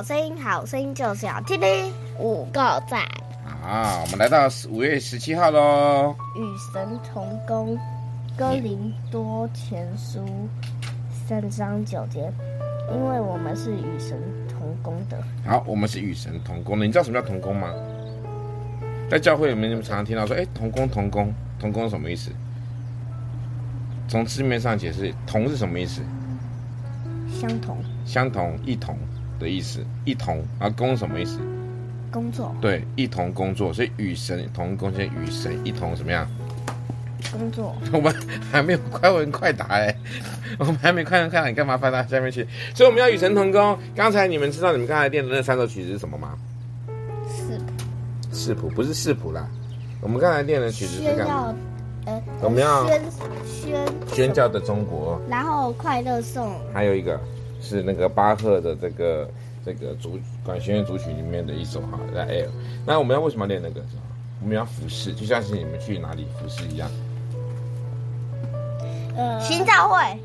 好声音，好声音就是要听听五个赞。好，我们来到五月十七号喽。与神同工，哥林多前书三章九节，因为我们是与神同工的。好，我们是与神同工的。你知道什么叫同工吗？在教会里面，你们常常听到说：“哎，同工，同工，同工是什么意思？”从字面上解释，“同”是什么意思？相同。相同，一同的意思。一同，啊，工什么意思？工作。对，一同工作，所以与神同工，先与神一同怎么样？工作。我们还没有快问快答哎，我们还没快问快答，你干嘛翻到下面去？所以我们要与神同工。刚才你们知道你们刚才练的那三首曲子是什么吗？四谱。四谱不是四谱啦，我们刚才练的曲子是干嘛？呃，我们要宣宣宣教的中国，然后快乐颂，还有一个是那个巴赫的这个这个主管弦乐组曲里面的一首哈，在 L。那我们要为什么要练那个？我们要服侍，就像是你们去哪里服侍一样。呃，行道会。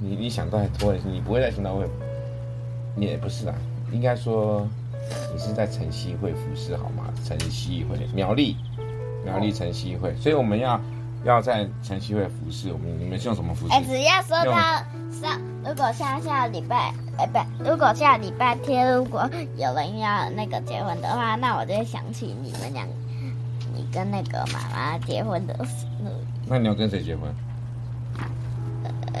你你想太多了，你不会在行道会，你也不是啦，应该说你是在晨曦会服侍好吗？晨曦会苗栗。苗栗晨曦会，所以我们要要在晨曦会服侍。我们你们是用什么服侍？哎，只要说到上，如果下下礼拜，哎不，如果下礼拜天如果有人要那个结婚的话，那我就会想起你们俩，你跟那个妈妈结婚的事。那你要跟谁结婚？呃，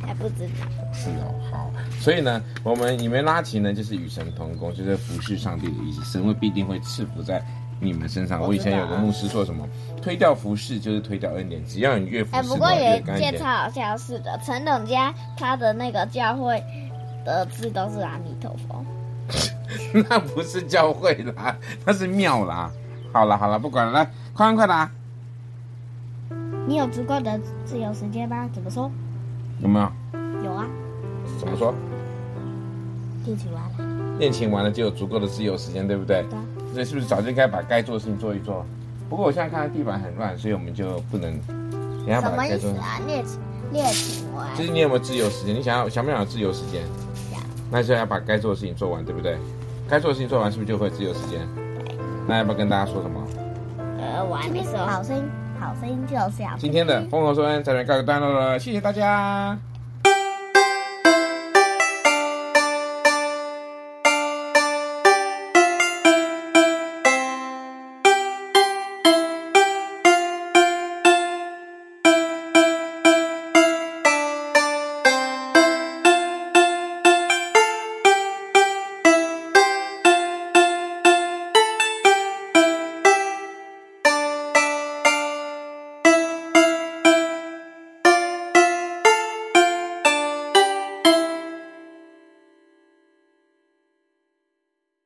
还不知道。是哦，好。所以呢，我们你们拉琴呢，就是与神同工，就是服侍上帝的意思。神会必定会赐福在。你们身上，我以前有个牧师说什么，推掉服饰就是推掉恩典，只要你越服侍，哎，不过有一件超好笑是的，陈董家他的那个教会的字都是阿弥陀佛，那不是教会啦，那是庙啦。好了好了，不管了，来快问快答。你有足够的自由时间吗？怎么说？有没有？有啊。怎么说？练琴完了。练琴完了就有足够的自由时间，对不对？对。所以是不是早就应该把该做的事情做一做？不过我现在看到地板很乱，所以我们就不能。什么意思啊？练琴练琴完。就是你有没有自由时间？你想要想不想有自由时间？想。那就要把该做的事情做完，对不对？该做的事情做完，是不是就会自由时间？对。那要不要跟大家说什么？呃，我还没说。好声音，好声音就是要。今天的丰禾硕恩在这边告一个段落了，谢谢大家。